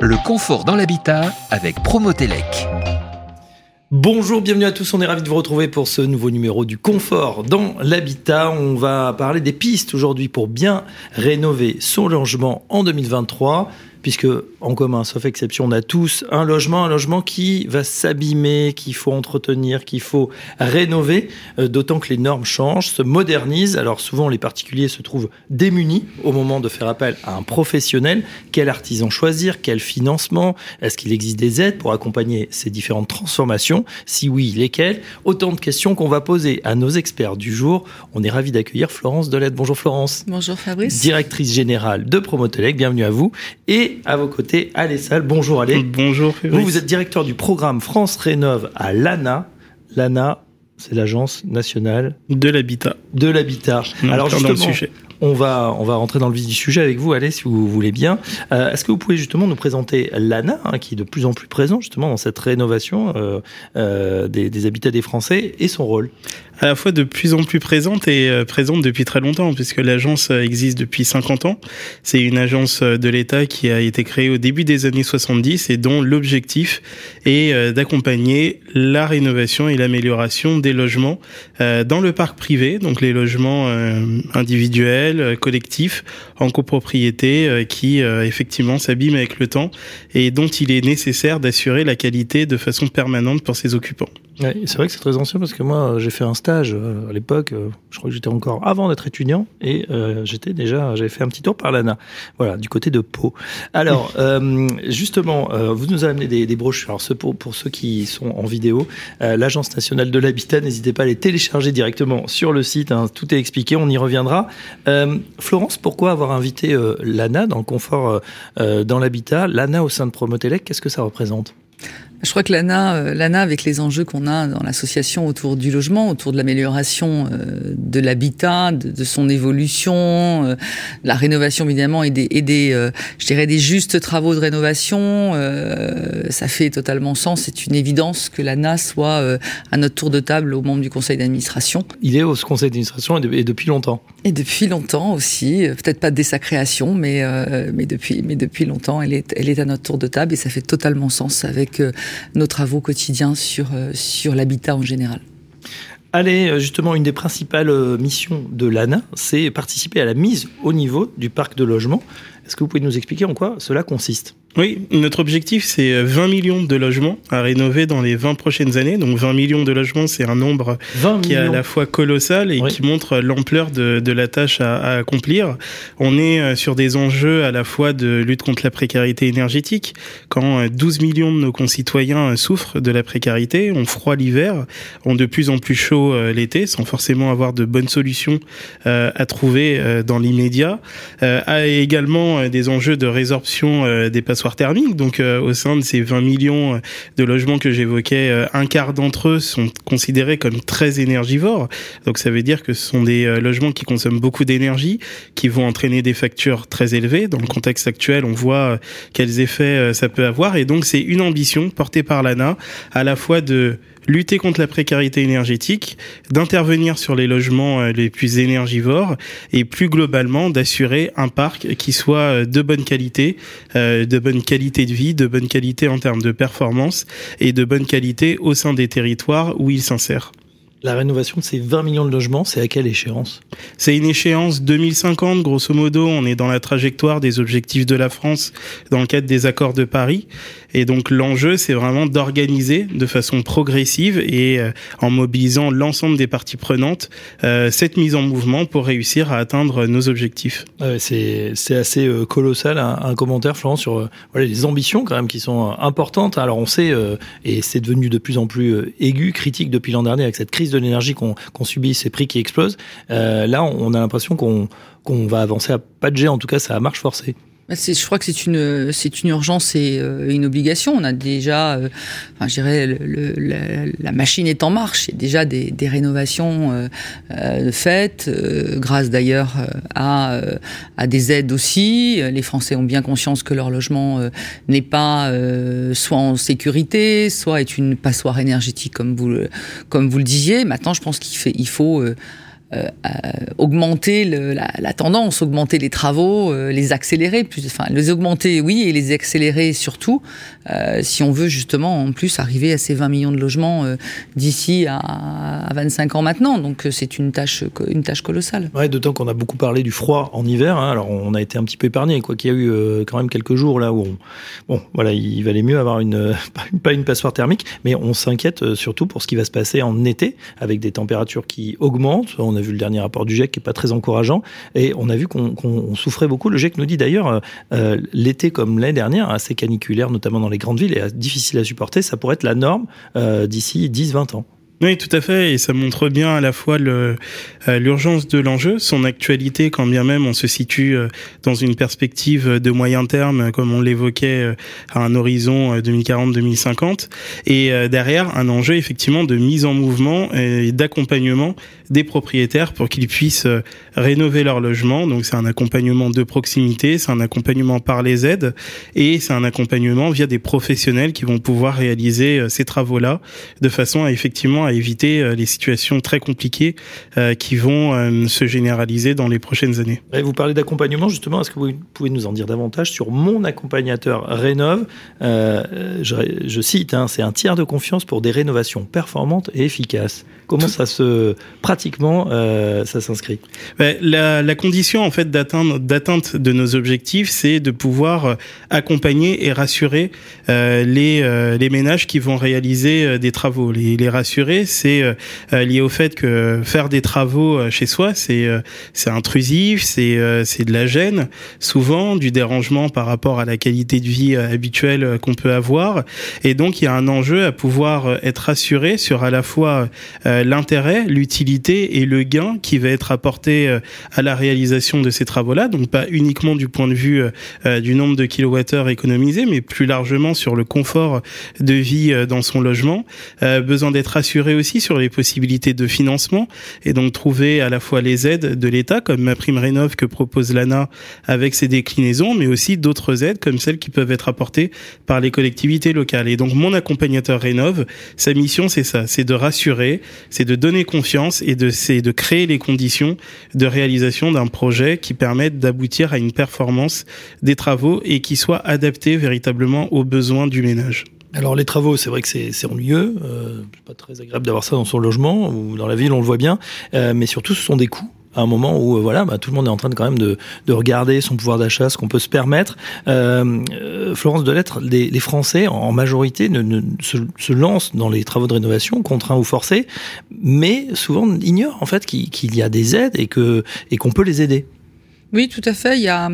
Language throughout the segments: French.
Le confort dans l'habitat avec Promotelec. Bonjour, bienvenue à tous, on est ravis de vous retrouver pour ce nouveau numéro du confort dans l'habitat. On va parler des pistes aujourd'hui pour bien rénover son logement en 2023 puisque en commun, sauf exception, on a tous un logement, un logement qui va s'abîmer, qu'il faut entretenir, qu'il faut rénover, euh, d'autant que les normes changent, se modernisent. Alors souvent, les particuliers se trouvent démunis au moment de faire appel à un professionnel. Quel artisan choisir? Quel financement? Est-ce qu'il existe des aides pour accompagner ces différentes transformations? Si oui, lesquelles? Autant de questions qu'on va poser à nos experts du jour. On est ravi d'accueillir Florence Delette. Bonjour Florence. Bonjour Fabrice. Directrice générale de Promotelec, bienvenue à vous. Et à vos côtés, Allez Salle. Bonjour Allez. Bonjour Vous, vous êtes directeur du programme France Rénove à l'ANA. L'ANA, c'est l'Agence nationale de l'habitat. De l'habitat. Alors justement, sujet. On va, on va rentrer dans le vif du sujet avec vous, allez, si vous voulez bien. Euh, est-ce que vous pouvez justement nous présenter l'ANA, hein, qui est de plus en plus présent justement dans cette rénovation euh, euh, des, des, habitats des Français et son rôle? À la fois de plus en plus présente et euh, présente depuis très longtemps, puisque l'agence euh, existe depuis 50 ans. C'est une agence euh, de l'État qui a été créée au début des années 70 et dont l'objectif est d'accompagner la rénovation et l'amélioration des logements dans le parc privé, donc les logements individuels, collectifs, en copropriété, qui effectivement s'abîment avec le temps et dont il est nécessaire d'assurer la qualité de façon permanente pour ses occupants. Ouais, c'est vrai que c'est très ancien parce que moi j'ai fait un stage euh, à l'époque, euh, je crois que j'étais encore avant d'être étudiant et euh, j'étais déjà, j'avais fait un petit tour par l'ANA, voilà, du côté de Pau. Alors justement, vous nous avez amené des, des brochures. Alors pour, pour ceux qui sont en vidéo, l'Agence nationale de l'habitat, n'hésitez pas à les télécharger directement sur le site. Hein, tout est expliqué, on y reviendra. Florence, pourquoi avoir invité l'ANA dans le confort dans l'habitat, l'ANA au sein de Promotelec, qu'est-ce que ça représente? Je crois que l'ANA, euh, l'ANA avec les enjeux qu'on a dans l'association autour du logement, autour de l'amélioration euh, de l'habitat, de, son évolution, euh, la rénovation évidemment et des, et des je dirais des justes travaux de rénovation, ça fait totalement sens. C'est une évidence que l'ANA soit à notre tour de table aux membres du conseil d'administration. Il est au conseil d'administration et, depuis longtemps. Et depuis longtemps aussi, peut-être pas dès sa création, mais mais depuis mais depuis longtemps, elle est elle est à notre tour de table et ça fait totalement sens avec nos travaux quotidiens sur, euh, sur l'habitat en général. Allez, euh, justement, une des principales euh, missions de l'ANA, c'est participer à la mise au niveau du parc de logement. Est-ce que vous pouvez nous expliquer en quoi cela consiste? Oui, notre objectif, c'est 20 euh, millions de logements à rénover dans les 20 prochaines années. Donc 20 millions de logements, c'est un nombre qui est à la fois colossal et qui montre l'ampleur de, de, la tâche à, à, accomplir. On est euh, sur des enjeux à la fois de lutte contre la précarité énergétique. Quand 12 euh, millions de nos concitoyens souffrent de la précarité, ont froid l'hiver, ont de plus en plus chaud l'été, sans forcément avoir de bonnes solutions à trouver dans l'immédiat, a également des enjeux de résorption des passoires thermique. Donc euh, au sein de ces 20 millions euh, de logements que j'évoquais, euh, un quart d'entre eux sont considérés comme très énergivores. Donc ça veut dire que ce sont des logements qui consomment beaucoup d'énergie, qui vont entraîner des factures très élevées. Dans le contexte actuel, on voit quels effets ça peut avoir. Et donc c'est une ambition portée par l'ANA, à la fois de lutter contre la précarité énergétique, d'intervenir sur les logements euh, les plus énergivores et plus globalement d'assurer un parc qui soit euh, de bonne qualité, euh, de bonne qualité de vie, de bonne qualité en termes de performance et de bonne qualité au sein des territoires où il s'insère. La rénovation de ces 20 millions de logements, c'est à quelle échéance? C'est une échéance 2050, grosso modo. On est dans la trajectoire des objectifs de la France dans le cadre des accords de Paris. Et donc l'enjeu, c'est vraiment d'organiser de façon progressive et euh, en mobilisant l'ensemble des parties prenantes euh, cette mise en mouvement pour réussir à atteindre nos objectifs. c'est assez euh, colossal. Un, un, commentaire, Florent, sur les ambitions quand même qui sont importantes. Alors on sait, et c'est devenu de plus en plus aigu, critique depuis l'an dernier avec cette crise de l'énergie qu'on subit, ces prix qui explosent, là, on a l'impression qu'on va avancer à pas de jet. En tout cas, ça marche forcée. Bah, je crois que c'est une c'est une urgence et euh, une obligation. On a déjà, euh, enfin, je le, la, machine est en marche. Il y a déjà des, des rénovations euh, euh faites, grâce d'ailleurs à à des aides aussi. Les Français ont bien conscience que leur logement n'est pas soit en sécurité, soit est une passoire énergétique comme vous comme vous le disiez. Maintenant, je pense qu'il fait il faut augmenter la, tendance, augmenter les travaux, les accélérer, enfin les augmenter oui et les accélérer surtout si on veut justement en plus arriver à ces 20 millions de logements d'ici à, à, 25 ans maintenant. Donc c'est une tâche une tâche colossale. Ouais, d'autant qu'on a beaucoup parlé du froid en hiver. Hein. Alors on a été un petit peu épargné quoi qu'il y a eu quand même quelques jours là où on, bon voilà il valait mieux avoir une pas une passoire thermique, mais on s'inquiète surtout pour ce qui va se passer en été avec des températures qui augmentent. A vu le dernier rapport du GIEC qui est pas très encourageant et on a vu qu'on souffrait beaucoup. Le GIEC nous dit d'ailleurs euh, euh, l'été comme l'année dernière, assez caniculaire notamment dans les grandes villes et difficile à supporter, ça pourrait être la norme euh, d'ici 10-20 ans. Oui, tout à fait, et ça montre bien à la fois euh, l'urgence de l'enjeu, son actualité, quand bien même on se situe euh, dans une perspective de moyen terme, comme on l'évoquait, euh, à un horizon 2040-2050, et derrière un enjeu effectivement de mise en mouvement et d'accompagnement des propriétaires pour qu'ils puissent rénover leur logement. Donc c'est un accompagnement de proximité, c'est un accompagnement par les aides, et c'est un accompagnement via des professionnels qui vont pouvoir réaliser ces travaux-là de façon à effectivement à éviter euh, les situations très compliquées euh, qui vont euh, se généraliser dans les prochaines années. vous parlez d'accompagnement, justement, est-ce que vous pouvez nous en dire davantage sur mon accompagnateur Rénov je, cite, hein, c'est un tiers de confiance pour des rénovations performantes et efficaces. Comment ça se pratiquement ça s'inscrit. La, condition en fait d'atteinte de nos objectifs, c'est de pouvoir accompagner et rassurer les, les ménages qui vont réaliser des travaux, les, rassurer c'est euh, euh, lié au fait que faire des travaux euh, chez soi, c'est intrusif, c'est de la gêne, souvent du dérangement par rapport à la qualité de vie habituelle qu'on peut avoir, et donc il y a un enjeu à pouvoir être assuré sur à la fois l'intérêt, l'utilité et le gain qui va être apporté à la réalisation de ces travaux-là, donc pas uniquement du point de vue du nombre de kilowattheures économisés, mais plus largement sur le confort de vie dans son logement, besoin d'être assuré aussi sur les possibilités de financement et donc trouver à la fois les aides de l'État comme ma prime rénov que propose l'ANA avec ses déclinaisons, mais aussi d'autres aides comme celles qui peuvent être apportées par les collectivités locales. Et donc mon accompagnateur rénov, sa mission c'est ça, c'est de rassurer, c'est de donner confiance et de, c'est de créer les conditions de réalisation d'un projet qui permette d'aboutir à une performance des travaux et qui soit adapté véritablement aux besoins du ménage. Alors les travaux, c'est vrai que c'est ennuyeux, euh, c'est pas très agréable d'avoir ça dans son logement ou dans la ville, on le voit bien, euh, mais surtout ce sont des coûts à un moment où euh, voilà, bah, tout le monde est en train de quand même de, de regarder son pouvoir d'achat, ce qu'on peut se permettre. Euh, euh Florence Delettre, les, les Français en majorité ne, ne se, se, lancent dans les travaux de rénovation, contraints ou forcés, mais souvent ignorent en fait qu'il y a des aides et que et qu'on peut les aider. Oui, tout à fait. Il y a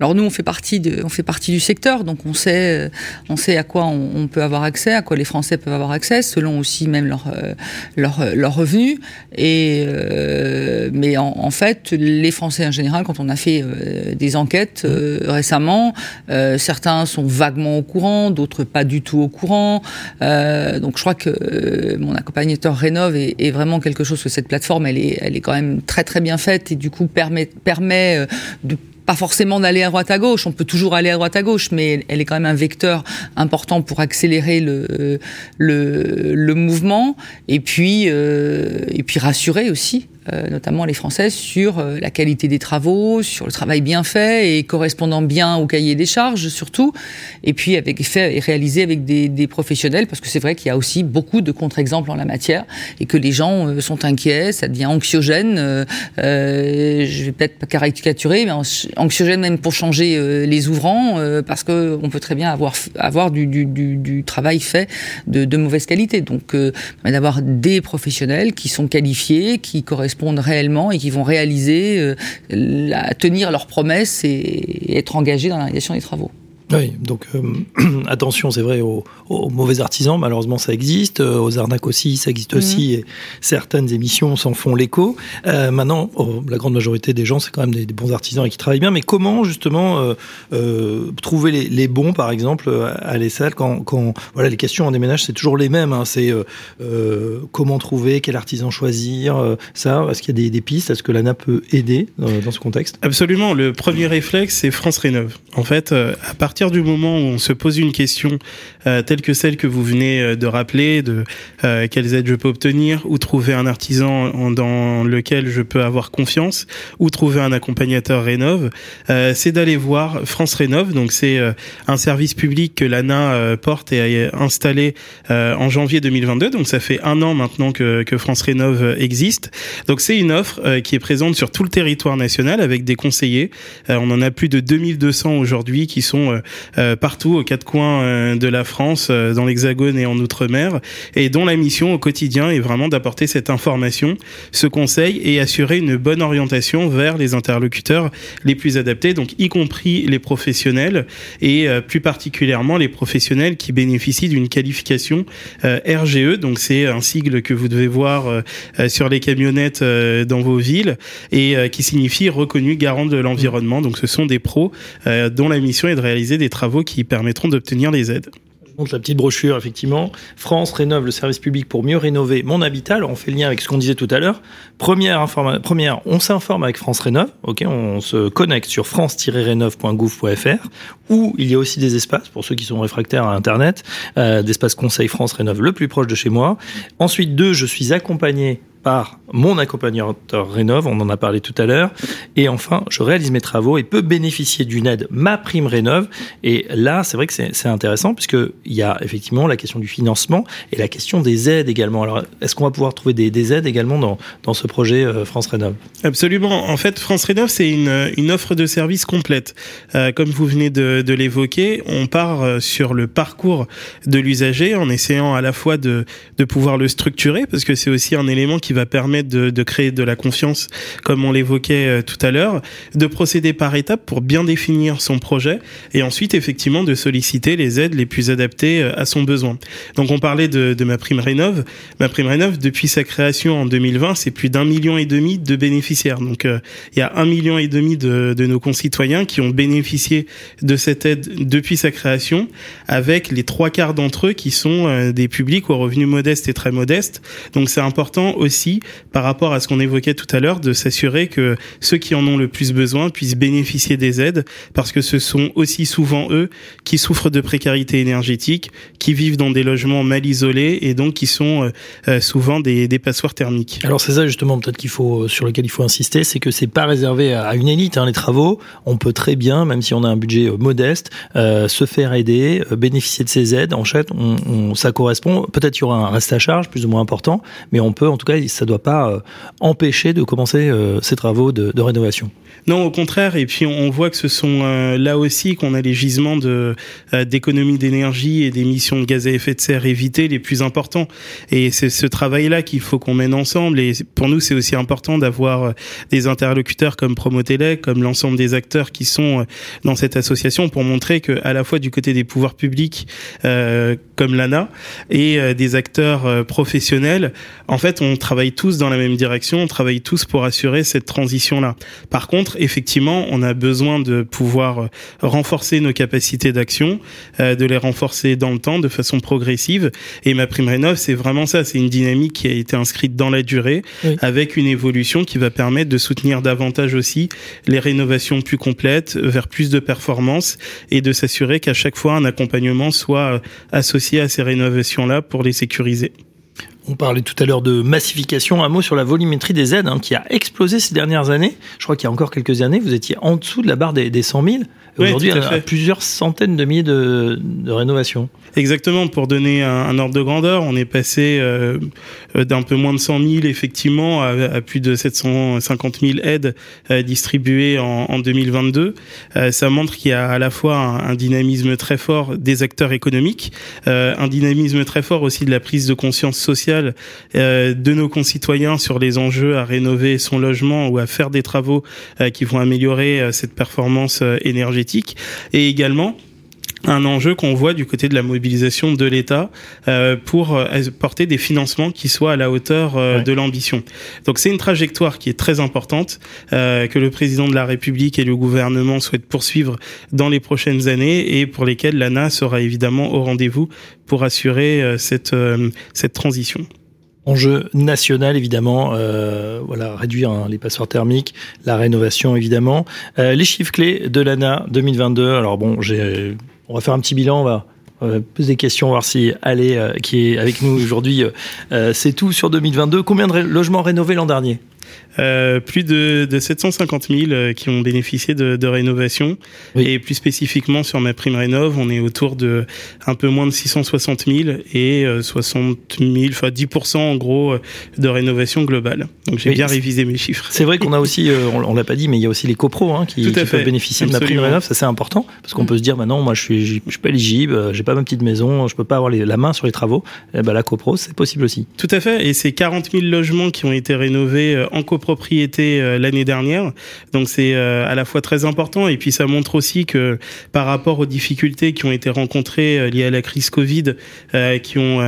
alors nous, on fait partie de, on fait partie du secteur, donc on sait, on sait à quoi on, peut avoir accès, à quoi les Français peuvent avoir accès, selon aussi même leur euh, leur, leur revenus. Et euh, mais en, fait, les Français en général, quand on a fait euh, des enquêtes récemment, certains sont vaguement au courant, d'autres pas du tout au courant. donc je crois que mon accompagnateur rénove est, est, vraiment quelque chose que cette plateforme, elle est, elle est quand même très très bien faite et du coup permet permet pas forcément d'aller à droite à gauche, on peut toujours aller à droite à gauche, mais elle est quand même un vecteur important pour accélérer le, le, le mouvement et puis, euh, et puis rassurer aussi euh, notamment les Françaises, sur euh, la qualité des travaux, sur le travail bien fait et correspondant bien au cahier des charges surtout, et puis avec fait et réalisé avec des, des professionnels, parce que c'est vrai qu'il y a aussi beaucoup de contre-exemples en la matière et que les gens euh, sont inquiets, ça devient anxiogène. Euh, je vais peut-être pas caricaturer, mais anxiogène même pour changer les ouvrants, parce que on peut très bien avoir avoir du, du, du, du travail fait de, de, mauvaise qualité. Donc, d'avoir des professionnels qui sont qualifiés, qui correspondent réellement et qui vont réaliser, euh, tenir leurs promesses et, être engagés dans la réalisation des travaux. Oui, donc euh, attention, c'est vrai, aux, mauvais artisans, malheureusement ça existe, euh, aux arnaques aussi, ça existe mhm. aussi, et certaines émissions s'en font l'écho. Euh, maintenant, oh, la grande majorité des gens, c'est quand même des, bons artisans et qui travaillent bien, mais comment justement euh, trouver les, les, bons, par exemple, à l'ESSAL, quand, quand voilà, les questions en déménage, c'est toujours les mêmes, hein, c'est comment trouver, quel artisan choisir, ça, est-ce qu'il y a des, des pistes, est-ce que l'ANA peut aider dans, dans ce contexte? Absolument, le premier réflexe, c'est France Rénov. En fait, à partir partir du moment où on se pose une question telle que celle que vous venez de rappeler, de quelles aides je peux obtenir, ou trouver un artisan dans lequel je peux avoir confiance, ou trouver un accompagnateur rénove, c'est d'aller voir France Rénove. Donc c'est un service public que l'ANA porte et a installé en janvier 2022. Donc ça fait un an maintenant que, que France Rénove existe. Donc c'est une offre qui est présente sur tout le territoire national avec des conseillers. Euh, on en a plus de 2200 aujourd'hui qui sont euh, euh, partout aux quatre coins de la France, dans l'Hexagone et en Outre-mer, et dont la mission au quotidien est vraiment d'apporter cette information, ce conseil et assurer une bonne orientation vers les interlocuteurs les plus adaptés, donc y compris les professionnels et plus particulièrement les professionnels qui bénéficient d'une qualification RGE. Donc c'est un sigle que vous devez voir sur les camionnettes dans vos villes et qui signifie reconnu garant de l'environnement. Donc ce sont des pros euh, dont la mission est de réaliser des travaux qui permettront d'obtenir les aides montre la petite brochure, effectivement. France rénove le service public pour mieux rénover mon habitat. Alors, on fait le lien avec ce qu'on disait tout à l'heure. Première, première on s'informe avec France Rénove. Ok, on se connecte sur france-rénove.gouv.fr où il y a aussi des espaces pour ceux qui sont réfractaires à Internet, euh, d'espace conseil France Rénove le plus proche de chez moi. Ensuite, deux, je suis accompagné par mon accompagnateur Rénov, on en a parlé tout à l'heure. Et enfin, je réalise mes travaux et peux bénéficier d'une aide Ma Prime Rénov. Et là, c'est vrai que c'est intéressant puisqu'il y a effectivement la question du financement et la question des aides également. Alors, est-ce qu'on va pouvoir trouver des, aides également dans, dans ce projet euh, France Rénov? Absolument. En fait, France Rénov, c'est une, une offre de service complète. Euh, comme vous venez de, l'évoquer, on part euh, sur le parcours de l'usager en essayant à la fois de, de pouvoir le structurer parce que c'est aussi un élément qui qui va permettre de, créer de la confiance, comme on l'évoquait euh, tout à l'heure, de procéder par étapes pour bien définir son projet et ensuite effectivement de solliciter les aides les plus adaptées euh, à son besoin. Donc on parlait de, ma prime rénov. Ma prime rénov, depuis sa création en 2020, c'est plus d'un million et demi de bénéficiaires. Donc euh, il y a un million et demi de, de nos concitoyens qui ont bénéficié de cette aide depuis sa création, avec les trois quarts d'entre eux qui sont des publics aux revenus modestes et très modestes. Donc c'est important aussi par rapport à ce qu'on évoquait tout à l'heure, de s'assurer que ceux qui en ont le plus besoin puissent bénéficier des aides, parce que ce sont aussi souvent eux qui souffrent de précarité énergétique, qui vivent dans des logements mal isolés et donc qui sont euh, euh, souvent des, des passoires thermiques. Alors c'est ça justement peut-être qu'il faut sur lequel il faut insister, c'est que c'est pas réservé à une élite. Hein, les travaux, on peut très bien, même si on a un budget euh, modeste, se faire aider, bénéficier de ces aides. En fait, on, ça correspond. Peut-être qu'il y aura un reste à charge plus ou moins important, mais on peut en tout cas ça ne doit pas euh, empêcher de commencer euh, ces travaux de, rénovation. Non, au contraire. Et puis on voit que ce sont euh, là aussi qu'on a les gisements de d'économie d'énergie et d'émissions de gaz à effet de serre évités les plus importants. Et c'est ce travail-là qu'il faut qu'on mène ensemble. Et pour nous, c'est aussi important d'avoir des interlocuteurs comme Promotelec, comme l'ensemble des acteurs qui sont dans cette association pour montrer que à la fois du côté des pouvoirs publics comme l'ANA et des acteurs professionnels, en fait, on travaille tous dans la même direction, on travaille tous pour assurer cette transition-là. Par contre, effectivement, on a besoin de pouvoir euh, renforcer nos capacités d'action, euh, de les renforcer dans le temps de façon progressive. Et ma prime rénov, c'est vraiment ça, c'est une dynamique qui a été inscrite dans la durée, avec une évolution qui va permettre de soutenir davantage aussi les rénovations plus complètes, vers plus de performance, et de s'assurer qu'à chaque fois un accompagnement soit euh, à ces rénovations-là pour les sécuriser. On parlait tout à l'heure de massification. Un mot sur la volumétrie des aides hein, qui a explosé ces dernières années. Je crois qu'il y a encore quelques années, vous étiez en dessous de la barre des, des 100 000. Aujourd'hui, il y a plusieurs centaines de milliers de, de rénovations. Exactement. Pour donner un, ordre de grandeur, on est passé euh, d'un peu moins de 100 000 effectivement à, plus de 750 000 aides euh, distribuées en, en 2022. Euh, ça montre qu'il y a à la fois un, un, dynamisme très fort des acteurs économiques, un dynamisme très fort aussi de la prise de conscience sociale euh, de nos concitoyens sur les enjeux à rénover son logement ou à faire des travaux qui vont améliorer cette performance énergétique. Et également un enjeu qu'on voit du côté de la mobilisation de l'État euh, pour euh, porter des financements qui soient à la hauteur euh, de l'ambition. Donc c'est une trajectoire qui est très importante que le président de la République et le gouvernement souhaitent poursuivre dans les prochaines années et pour lesquelles l'ANA sera évidemment au rendez-vous pour assurer cette cette transition. Enjeu national évidemment, euh, voilà réduire hein, les passoires thermiques, la rénovation évidemment. Euh, les chiffres clés de l'ANA 2022. Alors bon, j'ai, on va faire un petit bilan, on va poser des questions, voir si Ale, qui est avec nous aujourd'hui, c'est tout sur 2022. Combien de logements rénovés l'an dernier? Euh, plus de, de 750 000 euh, qui ont bénéficié de, de rénovation. Et plus spécifiquement sur ma prime rénov, on est autour de un peu moins de 660 000 et 60 000, enfin 10% en gros euh, de rénovation globale. Donc j'ai bien révisé mes chiffres. C'est vrai qu'on a aussi, on, on l'a pas dit, mais il y a aussi les copros hein, qui, qui peuvent bénéficier de ma prime rénov. Ça c'est important parce qu'on mm. peut se dire, maintenant, moi je suis, je suis pas éligible, j'ai pas ma petite maison, je peux pas avoir les, la main sur les travaux. Et eh ben la copro, c'est possible aussi. Tout à fait. Et c'est 40 000 logements qui ont été rénovés en copro propriété euh, l'année dernière. Donc c'est euh, à la fois très important et puis ça montre aussi que par rapport aux difficultés qui ont été rencontrées euh, liées à la crise Covid, qui ont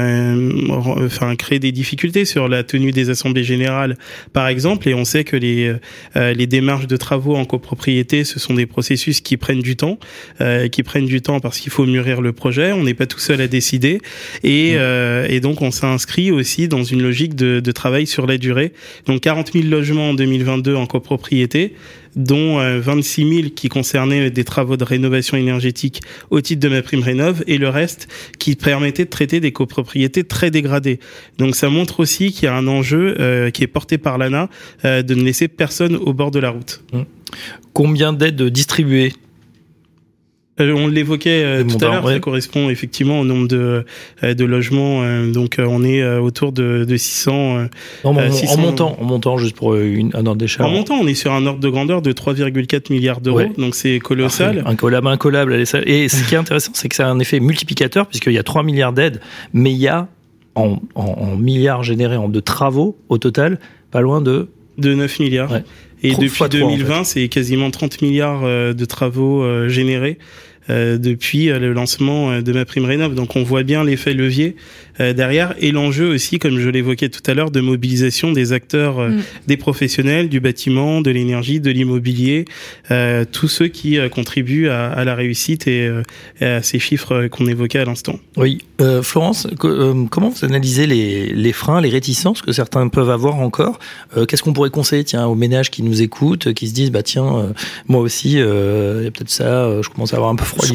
enfin créé des difficultés sur la tenue des assemblées générales, par exemple, et on sait que les les démarches de travaux en copropriété, ce sont des processus qui prennent du temps, qui prennent du temps parce qu'il faut mûrir le projet. On n'est pas tout seul à décider et, mmh. et donc on s'est inscrit aussi dans une logique de, de travail sur la durée. Donc 40 000 logements en 2022 en copropriété, dont 26 euh, 000 qui concernaient des travaux de rénovation énergétique au titre de ma prime rénov et le reste qui permettait de traiter des copropriétés très dégradées. Donc ça montre aussi qu'il y a un enjeu euh, qui est porté par l'ANA euh, de ne laisser personne au bord de la route. Mmh. Combien d'aides distribuées? On l'évoquait euh, tout à l'heure, ça correspond effectivement au nombre de, euh, de logements. donc on est autour de, de 600, En montant, en montant juste pour une, un ordre d'échelle. En montant, on est sur un ordre de grandeur de 3,4 milliards d'euros, donc c'est colossal. incollable, incollable. Et ce qui est intéressant, c'est que ça a un effet multiplicateur puisqu'il y a 3 milliards d'aides, mais il y a en, en, milliards générés en de travaux au total, pas loin de de 9 milliards. Et depuis 2020, c'est quasiment 30 milliards de travaux générés. Euh, depuis euh, le lancement euh, de ma prime rénov. Donc on voit bien l'effet levier derrière et l'enjeu aussi, comme je l'évoquais tout à l'heure, de mobilisation des acteurs, mm. des professionnels du bâtiment, de l'énergie, de l'immobilier, tous ceux qui contribuent à, la réussite et, à ces chiffres qu'on évoquait à l'instant. Oui, Florence, comment vous analysez les, les, freins, les réticences que certains peuvent avoir encore? Qu'est-ce qu'on pourrait conseiller tiens, aux ménages qui nous écoutent, qui se disent bah tiens, moi aussi, il y a peut-être ça, je commence à avoir un peu froid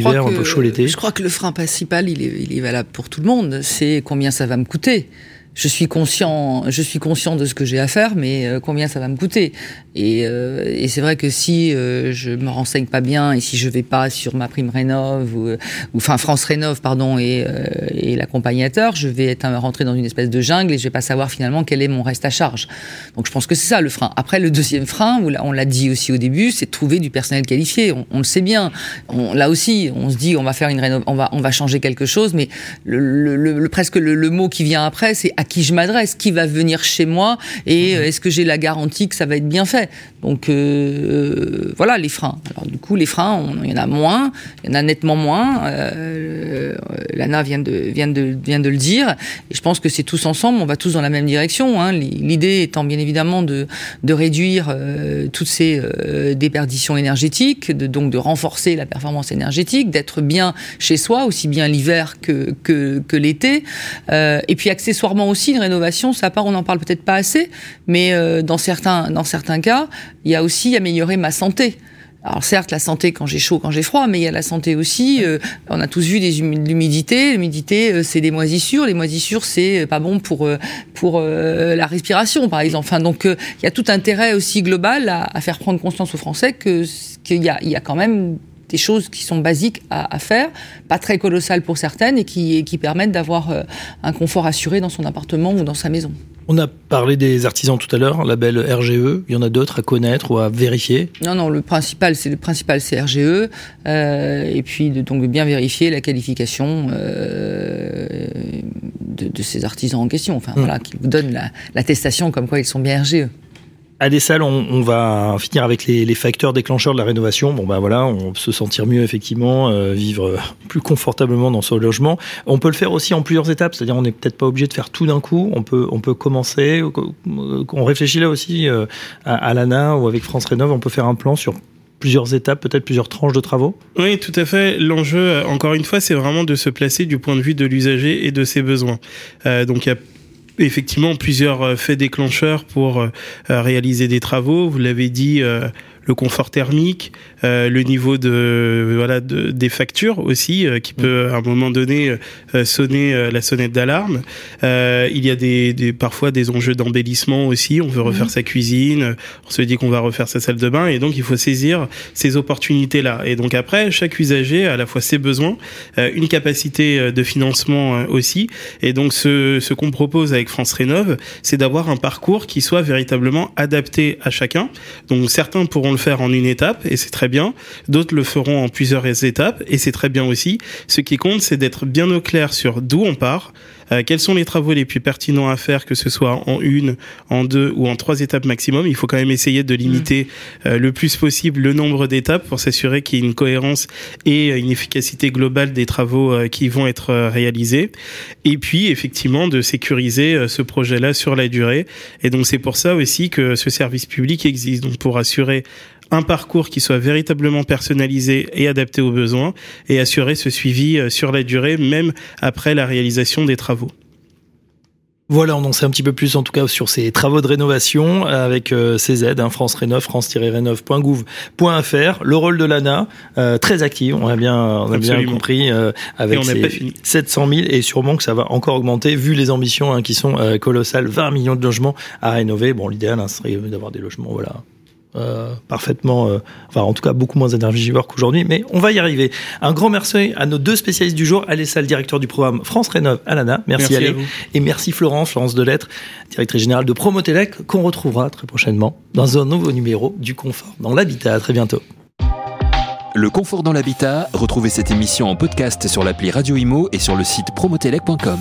je crois que le frein principal, il est, il est valable pour tout le monde. C'est combien ça va me coûter je suis conscient, je suis conscient de ce que j'ai à faire, mais euh, combien ça va me coûter? Et, euh, et c'est vrai que si euh, je me renseigne pas bien et si je vais pas sur ma prime rénov ou, ou enfin France rénov pardon et, et l'accompagnateur, je vais être rentré dans une espèce de jungle et je vais pas savoir finalement quel est mon reste à charge. Donc je pense que c'est ça le frein. Après le deuxième frein, on l'a dit aussi au début, c'est trouver du personnel qualifié. On, on le sait bien. On, là aussi, on se dit on va faire une rénov, on va on va changer quelque chose, mais le, le, le presque le, mot qui vient après, c'est qui je m'adresse, qui va venir chez moi et mhm. est-ce que j'ai la garantie que ça va être bien fait? Donc euh, voilà les freins. Alors du coup les freins, il y en a moins, il y en a nettement moins. Euh, Lana vient de vient de vient de le dire je pense que c'est tous ensemble, on va tous dans la même direction. Hein. L'idée étant bien évidemment de de réduire euh, toutes ces euh, déperditions énergétiques, donc de renforcer la performance énergétique, d'être bien chez soi aussi bien l'hiver que que, l'été euh, et puis accessoirement aussi une rénovation, ça part, on n'en parle peut-être pas assez, mais euh, dans certains dans certains cas, il y a aussi améliorer ma santé. Alors certes, la santé quand j'ai chaud, quand j'ai froid, mais il y a la santé aussi. Euh, on a tous vu des l'humidité. L'humidité, euh, c'est des moisissures. Les moisissures, c'est pas bon pour pour la respiration, par exemple. Enfin, donc il y a tout intérêt aussi global à, faire prendre conscience aux Français que qu'il y a il y a quand même des choses qui sont basiques à, faire, pas très colossales pour certaines, et qui, qui permettent d'avoir euh, un confort assuré dans son appartement ou dans sa maison. On a parlé des artisans tout à l'heure, label RGE. Il y en a d'autres à connaître ou à vérifier Non, non, le principal, c'est le principal, c'est RGE. Euh, et puis de, donc bien vérifier la qualification euh, de, ces artisans en question. Enfin, hmm. voilà, qui vous donnent l'attestation comme quoi ils sont bien RGE. À des salles, on, va finir avec les, facteurs déclencheurs de la rénovation. Bon ben voilà, on peut se sentir mieux effectivement, euh, vivre plus confortablement dans son logement. On peut le faire aussi en plusieurs étapes, c'est-à-dire on n'est peut-être pas obligé de faire tout d'un coup. On peut on peut commencer. On réfléchit là aussi euh, à, l'ANA ou avec France Rénov. On peut faire un plan sur plusieurs étapes, peut-être plusieurs tranches de travaux Oui, tout à fait. L'enjeu, euh, encore une fois, c'est vraiment de se placer du point de vue de l'usager et de ses besoins. donc il y a effectivement plusieurs faits déclencheurs pour réaliser des travaux. Vous l'avez dit, le confort thermique, euh, le niveau de voilà de, des factures aussi euh, qui mm. peut à un moment donné euh, sonner la sonnette d'alarme. il y a des, des, parfois des enjeux d'embellissement aussi. On veut mm. refaire sa cuisine, on se dit qu'on va refaire sa salle de bain et donc il faut saisir ces opportunités là. Et donc après chaque usager a à la fois ses besoins, une capacité de financement aussi. Et donc ce, ce qu'on propose avec France Rénov, c'est d'avoir un parcours qui soit véritablement adapté à chacun. Donc certains pourront le faire en une étape et c'est très bien. D'autres le feront en plusieurs étapes et c'est très bien aussi. Ce qui compte, c'est d'être bien au clair sur d'où on part, euh, quels sont les travaux les plus pertinents à faire, que ce soit en une, en deux ou en trois étapes maximum? Il faut quand même essayer de limiter mmh. euh, le plus possible le nombre d'étapes pour s'assurer qu'il y ait une cohérence et une efficacité globale des travaux euh, qui vont être réalisés. Et puis, effectivement, de sécuriser ce projet-là sur la durée. Et donc, c'est pour ça aussi que ce service public existe. Donc, pour assurer un parcours qui soit véritablement personnalisé et adapté aux besoins et assurer ce suivi euh, sur la durée, même après la réalisation des travaux. Voilà, on en sait un petit peu plus en tout cas sur ces travaux de rénovation avec euh, ces aides, hein, France Rénov, france-rénov.gouv.fr. Le rôle de l'ANA, euh, très actif, on a bien, on a bien compris, avec ses 700 000 et sûrement que ça va encore augmenter vu les ambitions hein, qui sont colossales, 20 millions de logements à rénover. Bon, l'idéal hein, serait d'avoir des logements, voilà, euh, parfaitement, euh, enfin en tout cas beaucoup moins énergivore qu'aujourd'hui, mais on va y arriver. Un grand merci à nos deux spécialistes du jour, Alessa, le directeur du programme France Rénov, Alana, merci, merci Alé, et merci Florence, Florence Delettre, directrice générale de Promotelec, qu'on retrouvera très prochainement dans un nouveau numéro du Confort dans l'habitat. À très bientôt. Le Confort dans l'habitat, retrouvez cette émission en podcast sur l'appli Radio Imo et sur le site promotelec.com.